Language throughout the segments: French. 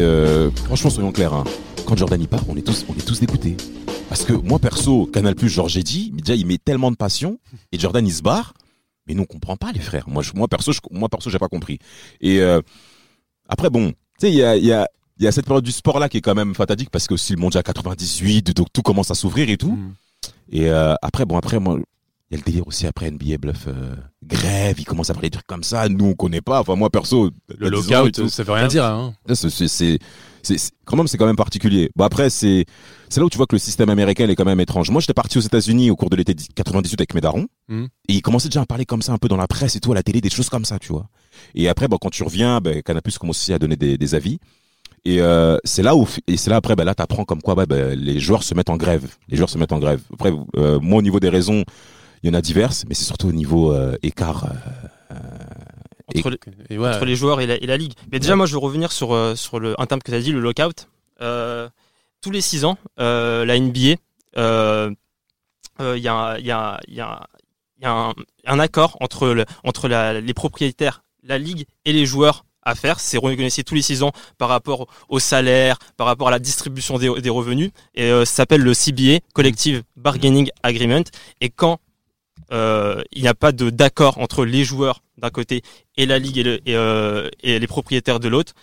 Euh, franchement, soyons clairs. hein. Quand Jordan y part, on est tous, on est tous dégoûtés. Parce que moi, perso, Canal Plus, genre j'ai dit, déjà, il met tellement de passion et Jordan il se barre. Mais nous, on comprend pas, les frères. Moi, je, moi perso, je, moi perso, j'ai pas compris. Et euh, après, bon, tu sais, il y a, y a, y a cette période du sport là qui est quand même fatidique parce que aussi le mondial 98, donc tout commence à s'ouvrir et tout. Mm. Et euh, après, bon, après, moi, il y a le délire aussi après NBA bluff euh, grève, il commence à parler des trucs comme ça. Nous, on connaît pas. Enfin, moi perso, Le à 10 ans et lockout, ça veut rien dire. Hein. C'est- c'est- c'est quand même c'est quand même particulier. Bon après c'est c'est là où tu vois que le système américain est quand même étrange. Moi j'étais parti aux États-Unis au cours de l'été 98 avec mes darons Mhm. et ils commençaient déjà à parler comme ça un peu dans la presse et tout à la télé des choses comme ça tu vois. Et après bon quand tu reviens ben Canal+ commence aussi à donner des, des avis. Et euh, c'est là où et c'est là après ben là t'apprends comme quoi ben, ben, les joueurs se mettent en grève. Les joueurs se mettent en grève. Après euh, moi au niveau des raisons il y en a diverses mais c'est surtout au niveau euh, écart. euh, entre, les, Et ouais. entre les joueurs et la, et la ligue. Mais déjà, moi, je veux revenir sur, euh, sur le, un terme que tu as dit, le lockout. Euh, tous les six ans, euh, la NBA, euh, euh, il y a, un- il y a, il y a, il y a un, un accord entre, le, entre la, les propriétaires, la ligue et les joueurs à faire. C'est renégocié tous les six ans par rapport au salaire, par rapport à la distribution des, des revenus. Et euh, ça s'appelle le CBA, Collective Bargaining Agreement. Et quand euh, il n'y a pas de d'accord entre les joueurs d'un côté et la ligue et, le- et, euh, les propriétaires de l'autre,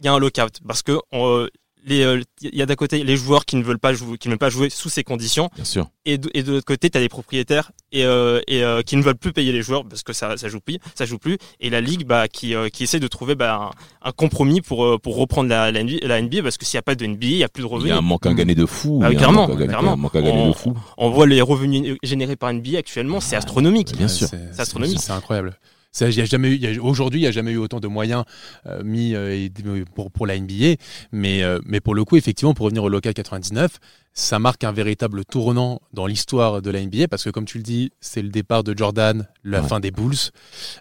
il y a un lockout parce que euh, il y a d'un côté les joueurs qui ne veulent pas jouer, qui ne veulent pas jouer sous ces conditions, bien sûr. et de, et de l'autre côté, tu as les propriétaires et, euh, et euh, qui ne veulent plus payer les joueurs parce que ça, ça joue plus, ça joue plus, et la ligue bah, qui, euh, qui essaie de trouver bah, un, un compromis pour, euh, pour reprendre la, la, NBA, la NBA parce que s'il n'y a pas de NBA, il n'y a plus de Il y revenus. a un manque à gagner de fou. Ah y clairement, clairement. On-. On voit les revenus générés par NBA actuellement, c'est astronomique. Bien sûr. C'est astronomique. C'est incroyable. Ça, il y a jamais eu, il y a- aujourd'hui, il n'y a jamais eu autant de moyens euh, mis euh, pour, pour la NBA. Mais, euh, mais pour le coup, effectivement, pour revenir au local 99, ça marque un véritable tournant dans l'histoire de la NBA parce que, comme tu le dis, c'est le départ de Jordan, la Ouais. fin des Bulls.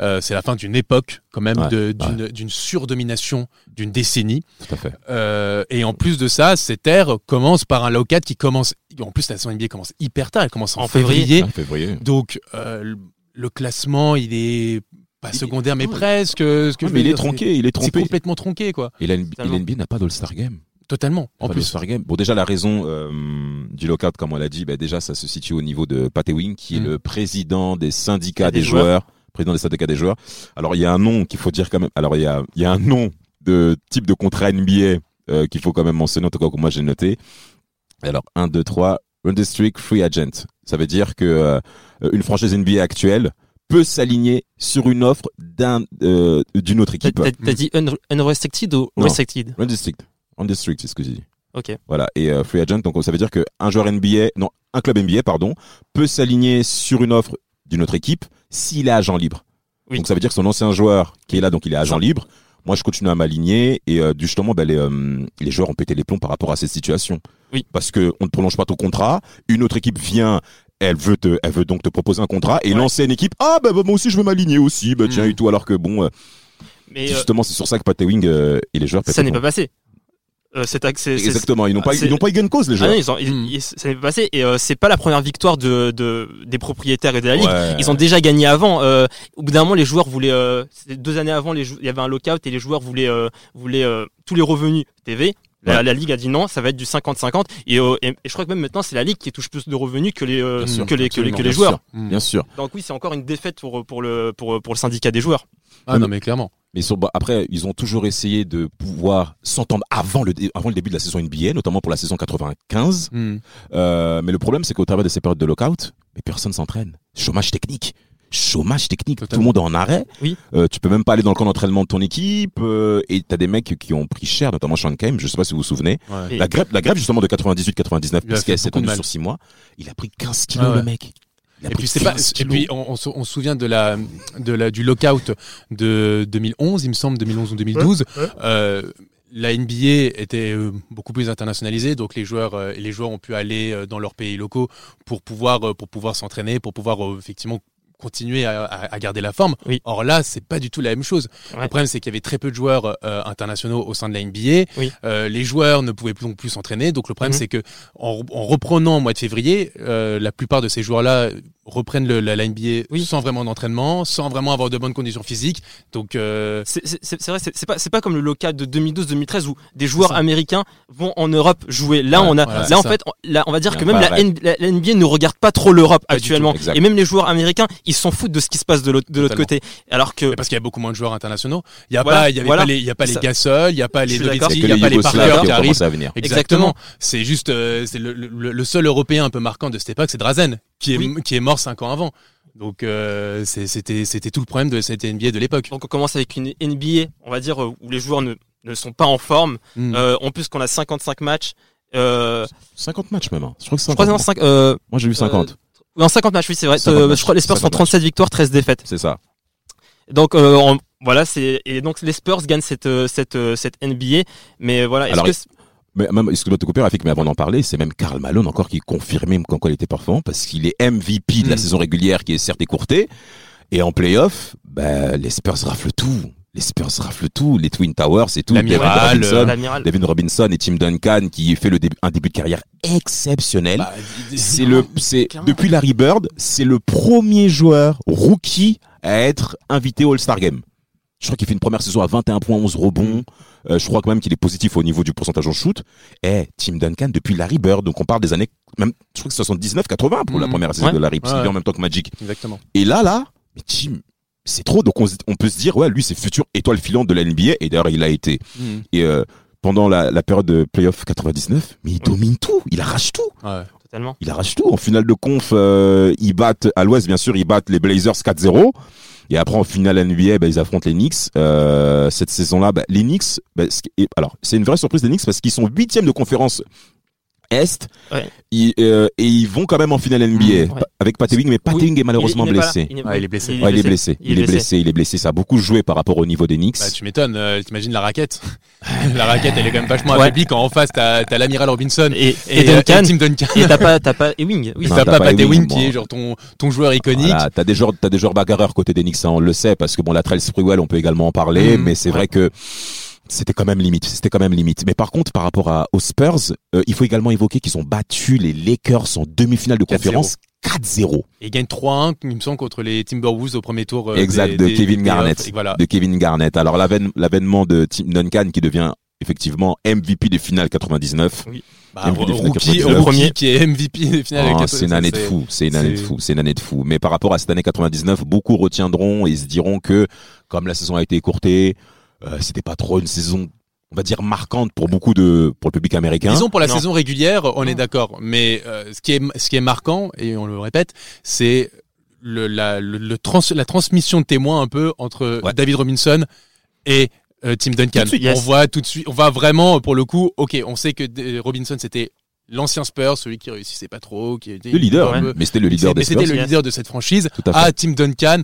Euh, c'est la fin d'une époque, quand même, Ouais, d'une surdomination d'une décennie. Tout à fait. Euh, et en plus de ça, cette ère commence par un local qui commence. En plus, la saison NBA commence hyper tard. Elle commence en, En février. février. En février. Donc, euh, le classement, il est pas Il- secondaire, mais presque. Ce que Ouais, mais il est tronqué, il est C'est c'est trompé. complètement tronqué, quoi. Et la NBA, Totalement. la NBA n'a pas d'All-Star Game. Totalement. En Pas plus. Game. Bon, déjà, la raison euh, du lockout, comme on l'a dit, bah, déjà, ça se situe au niveau de Pat Ewing, qui est Mm. le président des syndicats Des des, joueurs. joueurs. Président des syndicats des joueurs. Alors, il y a un nom qu'il faut dire quand même. Alors, il y a, il y a un nom de type de contrat NBA euh, qu'il faut quand même mentionner, en tout cas, que moi, j'ai noté. Alors, 1, 2, 3, Undistrict Free Agent. Ça veut dire que euh, une franchise NBA actuelle peut s'aligner sur une offre d'un euh, d'une autre équipe. t'as- t'as dit un- unrestricted ou Non. restricted? Undistrict. Undistrict, c'est ce que j'ai dit. Ok. Voilà. Et euh, free agent, donc ça veut dire que un joueur NBA, non, un club NBA, pardon, peut s'aligner sur une offre d'une autre équipe s'il est agent libre. Oui. Donc ça veut dire que son ancien joueur qui est là, donc il est agent Ça. libre. Moi, je continue à m'aligner et euh, justement, ben, les, les joueurs ont pété les plombs par rapport à cette situation. Oui. Parce que on ne prolonge pas ton contrat. Une autre équipe vient. Elle veut te, elle veut donc te proposer un contrat et Ouais. l'ancienne équipe, ah bah, bah, moi aussi je veux m'aligner aussi, bah tiens Mm. et tout, alors que bon, euh, Mais euh, justement c'est sur ça que Pat Ewing euh, et les joueurs ça n'est pas passé. Euh, c'est c'est- c'est- Exactement, ils n'ont pas, ils n'ont pas eu gain de cause les Ah joueurs. non, ils ont, ils- ils- ça n'est pas passé et euh, c'est pas la première victoire de, de des propriétaires et de la ligue. Ouais. Ils ont déjà gagné avant. Euh, au bout d'un moment, les joueurs voulaient. Deux années avant, les il y avait un lockout et les joueurs voulaient voulaient tous les revenus TV. La, Ouais. la ligue a dit non, ça va être du 50-50 et, euh, et, et je crois que même maintenant c'est la ligue qui touche plus de revenus que les euh, Bien sûr, que les que les, absolument, que les bien joueurs. sûr. Bien sûr. Donc oui, c'est encore une défaite pour pour le pour pour le syndicat des joueurs. Ah non, mais clairement. Mais sur- bah, après, ils ont toujours essayé de pouvoir s'entendre avant le, dé- avant le début de la saison NBA, notamment pour la saison 95. Mm. Euh, mais le problème, c'est qu'au travers de ces périodes de lockout, mais personne s'entraîne. Chômage technique. Chômage technique. Tout le monde est en arrêt. Oui. Euh, tu peux même pas aller dans le camp d'entraînement de ton équipe. euh, et t'as des mecs qui ont pris cher, notamment Sean Kane. Je sais pas si vous vous souvenez. Ouais. La grève, la grève justement de 98-99, Il a parce fait qu'elle s'est mal. sur six mois. Il a pris 15 kilos, Ah ouais. le mec. Et puis c'est pas 15 et puis on, on se, on se souvient de la de la du lockout de 2011 il me semble 2011 ou 2012 Ouais, ouais. Euh, la NBA était euh, beaucoup plus internationalisée donc les joueurs euh, les joueurs ont pu aller dans leurs pays locaux pour pouvoir euh, pour pouvoir s'entraîner pour pouvoir effectivement continuer à, à- à garder la forme. Oui. Or là, c'est pas du tout la même chose. Ouais. Le problème, c'est qu'il y avait très peu de joueurs euh, internationaux au sein de la NBA. Oui. Euh, les joueurs ne pouvaient plus non plus s'entraîner. Donc le problème, Mhm. c'est que en, en reprenant au mois de février, euh, la plupart de ces joueurs-là reprennent le, la, la NBA Oui. sans vraiment d'entraînement, sans vraiment avoir de bonnes conditions physiques. Donc euh, C'est vrai, c'est pas, c'est pas comme le local de 2012-2013 où des joueurs américains vont en Europe jouer. Là, Ouais, on a, voilà, là en ça. fait, on, là, on va dire que même la, vrai N- la- la NBA ne regarde pas trop l'Europe actuellement. tout. Et même les joueurs américains, ils s'en foutent de ce qui se passe de l'autre côté. Alors que Mais parce qu'il y a beaucoup moins de joueurs internationaux. Il y a Voilà, pas, il y avait voilà. pas les, il y a pas les Gasol, il y a pas les. Nowitzki, Il y a pas les Parker qui arrivent. commencé à venir. Exactement. C'est juste, euh, c'est le, seul Européen un peu marquant de cette époque, c'est Drazen, qui est, qui est mort cinq ans avant. Donc euh, c'était, c'était tout le problème de cette NBA de l'époque. donc on commence avec une NBA, on va dire euh, où les joueurs ne, ne sont pas en forme. Mm. Euh, en plus qu'on a 55 matchs. Euh, 50 matchs même. hein. Je crois que c'est je crois 50. que c'est en cinq- euh, Moi, j'ai vu 50. oui, en 50 matchs, oui, c'est vrai. 50 Euh, matchs, je crois que les Spurs 50 font 37 victoires, 13 défaites. C'est ça. Donc euh, on- voilà, c'est et donc les Spurs gagnent cette cette cette NBA. Mais voilà, est-ce Alors, que Mais même, excuse-moi de te couper, Rafik, mais avant d'en parler, c'est même Karl Malone encore qui confirmait quoi il était performant parce qu'il est MVP de la Mm. saison régulière qui est certes écourtée. Et en playoff, bah, les Spurs raflent tout. Les Spurs raflent tout. Les Twin Towers et tout. L'amiral, David Robinson, l'amiral Devin Robinson et Tim Duncan qui fait le début, un début de carrière exceptionnel. Bah, c'est le, c'est, depuis Larry Bird, c'est le premier joueur rookie à être invité au All-Star Game. Je crois qu'il fait une première saison à 21 points, 11 rebonds. Euh, je crois quand même qu'il est positif au niveau du pourcentage en shoot. Et Tim Duncan depuis Larry Bird, donc on parle des années, même, je crois que 79, 80 pour la Mhm. première saison Ouais. de Larry, parce qu'il Ouais. en même temps que Magic. Exactement. Et là, là, mais Tim, c'est trop. Donc on, peut se dire, ouais, lui c'est futur étoile filante de la NBA. Et d'ailleurs, il a été. Mm. Et euh, pendant la, la période de playoff 99, mais il domine tout, il arrache tout. Ouais. totalement. Il arrache tout. En finale de conf, euh, ils battent à l'Ouest, bien sûr, ils battent les Blazers 4-0. Et après, en finale NBA, bah, ils affrontent les Knicks. Euh, cette saison-là, bah, les Knicks, bah, alors c'est une vraie surprise des Knicks parce qu'ils sont huitièmes de conférence Est. Ouais. Ils, euh, et ils vont quand même en finale NBA ouais. avec Pat Ewing, mais Pat Oui, Ewing est il malheureusement il blessé. il est blessé. Ouais, il est blessé. Il est blessé. Il est blessé. Ça a beaucoup joué par rapport au niveau des Knicks. Bah, tu m'étonnes, euh, t'imagines la raquette. la raquette, elle est quand même vachement Ouais. affaiblie quand en face t'as, t'as l'amiral Robinson Et, et, et Duncan. euh, et Tim Duncan. Et t'as pas, t'as pas Ewing. Oui, t'as pas pas Pat Ewing, Ewing qui est genre ton, ton joueur iconique. Voilà, t'as des joueurs, t'as des joueurs bagarreurs côté des Knicks, ça on le sait, parce que bon, la Trail Sprewell, on peut également en parler, Mm, mais c'est ouais. vrai que c'était quand même limite, c'était quand même limite. Mais par contre, par rapport à, aux Spurs, euh, il faut également évoquer qu'ils ont battu les Lakers en demi-finale de 4-0. conférence 4-0 Et il gagne 3-1, il me semble, contre les Timberwolves au premier tour. euh, exact des- de des- Kevin des Garnett, voilà. de Kevin Garnett. Alors l'avène- l'avènement de Tim Duncan qui devient effectivement MVP des finales 99. Bah, MVP des finales rookie, 99. rookie Premier. qui est MVP des finales. Ah, avec c'est une année de fou, c'est une année de fou, c'est une année de fou. Mais par rapport à cette année 99, beaucoup retiendront et se diront que comme la saison a été écourtée, c'était pas trop une saison, on va dire marquante pour beaucoup de pour le public américain. Disons pour la Non. saison régulière, on est d'accord. Mais euh, ce qui est ce qui est marquant et on le répète, c'est le, la le, le trans, la transmission de témoins un peu entre Ouais. David Robinson et euh, Tim Duncan. Suite, yes. On voit tout de suite, on va vraiment pour le coup. Ok, on sait que Robinson c'était l'ancien Spurs, celui qui réussissait pas trop, qui était le leader, un peu- mais c'était le leader c'était le leader de cette franchise. Tout à fait. à Tim Duncan,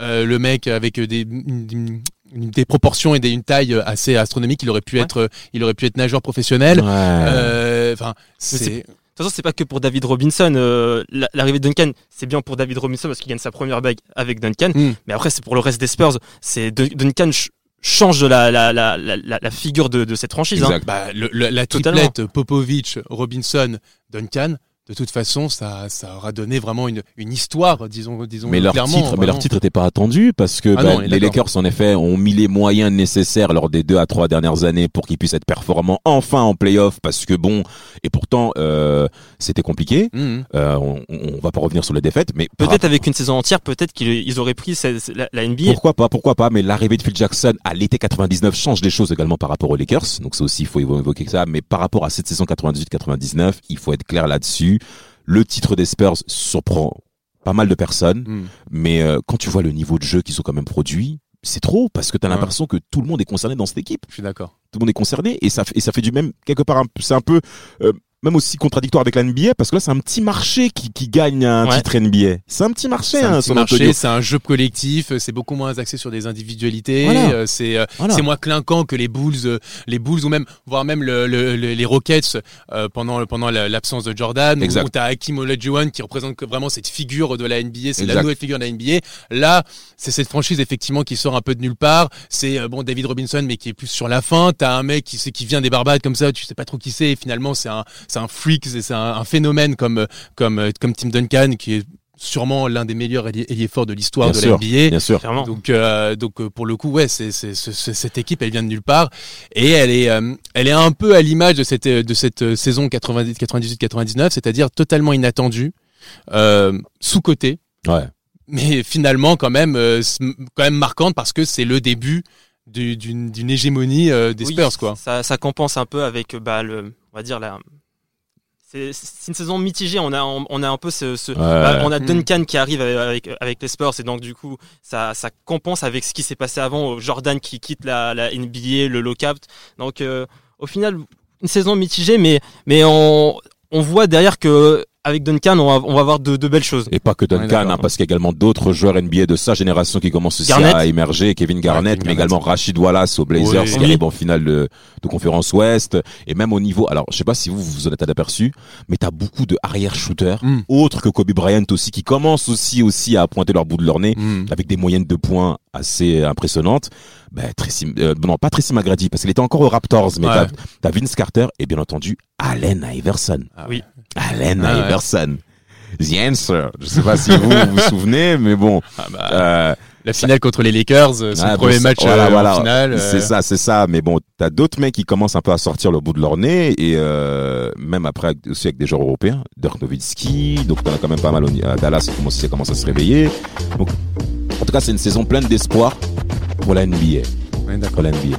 euh, le mec avec des, des, des proportions et des, une taille assez astronomique. Il aurait pu Ouais. être, il aurait pu être nageur professionnel. Ouais. Euh, Enfin, c'est- c'est De toute façon, c'est pas que pour David Robinson. euh, la- L'arrivée de Duncan, c'est bien pour David Robinson parce qu'il gagne sa première bague avec Duncan. Hmm. Mais après, c'est pour le reste des Spurs. C'est Dun- Duncan ch- change la, la, la, la, figure de, de cette franchise. hein. Exact. bah, le- le- la Totalement. triplette Popovic, Robinson, Duncan. De toute façon, ça, ça aura donné vraiment une, une histoire, disons, disons Mais leur clairement. titre, mais leur titre n'était pas attendu parce que Ah bah, non, les. Lakers en effet ont mis les moyens nécessaires lors des deux à trois dernières années pour qu'ils puissent être performants enfin en playoff parce que bon et pourtant euh, c'était compliqué. Mhm. Euh, on, on va pas revenir sur les défaites, mais par Peut-être avec une saison entière, peut-être qu'ils ils auraient pris cette- cette- la, la NBA. Pourquoi pas, pourquoi pas, mais l'arrivée de Phil Jackson à l'été 99 change les choses également par rapport aux Lakers. Donc ça aussi, il faut évoquer ça. Mais par rapport à cette saison 98-99, il faut être clair là-dessus. Le titre des Spurs surprend pas mal de personnes, Hmm. mais euh, quand tu vois le niveau de jeu qu'ils ont quand même produit, c'est trop parce que t'as Ouais. l'impression que tout le monde est concerné dans cette équipe. Je suis d'accord. Tout le monde est concerné et ça fait- et ça fait du même quelque part. C'est un peu euh, même aussi contradictoire avec la NBA parce que là c'est un petit marché qui, qui gagne un Ouais. titre NBA. C'est un petit marché, C'est un hein, petit marché, c'est un jeu collectif, c'est beaucoup moins axé sur des individualités, Voilà. euh, c'est euh, Voilà. c'est moins clinquant que les Bulls, euh, les Bulls ou même voire même le, le- le- les Rockets euh, pendant pendant la- l'absence de Jordan. Exact. Où, où t'as Hakim Olajuwon qui représente vraiment cette figure de la NBA, c'est la nouvelle figure de la NBA. Là, c'est cette franchise effectivement qui sort un peu de nulle part. C'est euh, bon David Robinson mais qui est plus sur la fin. T'as un mec qui qui vient des Barbades comme ça, tu sais pas trop qui c'est. Finalement c'est un c'est un freak, c'est un, un phénomène comme comme comme Tim Duncan qui est sûrement l'un des meilleurs ailiers forts de l'histoire de sûr. la NBA. Bien sûr. Donc, euh, donc euh, pour le coup, ouais, c'est, c'est, c'est- c'est- cette équipe, elle vient de nulle part et elle est, euh, elle est un peu à l'image de cette, de cette euh, saison 98-99, c'est-à-dire totalement inattendue, euh, sous côté, Ouais. mais finalement quand même, euh, quand même marquante parce que c'est le début du- d'une, d'une hégémonie des Oui, Spurs, quoi. Ça, ça compense un peu avec bah, le, on va dire la. C'est c'est une saison mitigée. On a, on, on a un peu ce, ce- bah, on a Mm. Duncan qui arrive avec, avec les Spurs et donc du coup ça, ça compense avec ce qui s'est passé avant. Jordan qui quitte la, la NBA, le lockout. Donc euh, au final une saison mitigée, mais mais on, on voit derrière que avec Duncan on va, on va avoir de, de belles choses. Et pas que Duncan, hein, parce qu'il y a également d'autres joueurs NBA de sa génération qui commencent aussi Garnett. à émerger. Kevin Garnett, Kevin mais Garnett. également Rachid Wallace aux Blazers, Oui. qui arrive en finale de, de conférence Ouest. Et même au niveau, alors je sais pas si vous vous en êtes aperçu, mais t'as beaucoup de arrière shooters, Mm. autres que Kobe Bryant aussi, qui commencent aussi aussi à pointer leur bout de leur nez. Mm. avec des moyennes de points assez impressionnantes. Ben, Tracy, euh, non, pas Tracy McGrady, parce qu'il était encore aux Raptors, mais Ouais. t'as, Vince Carter et bien entendu Allen Iverson. Ah Oui. Allen Ah ouais. Iverson. The answer. Je sais pas si vous vous souvenez, mais bon. Ah bah, Euh, la finale contre les Lakers, euh, son ah, premier match voilà, euh, voilà. en finale. C'est ça, c'est ça. Mais bon, t'as d'autres mecs qui commencent un peu à sortir le bout de leur nez et même après aussi avec des joueurs européens, Dirk Nowitzki. Donc t'en as quand même pas mal à Dallas qui commence à se réveiller. Donc, en tout cas, c'est une saison pleine d'espoir pour la NBA. ouais, d'accord. Pour la NBA.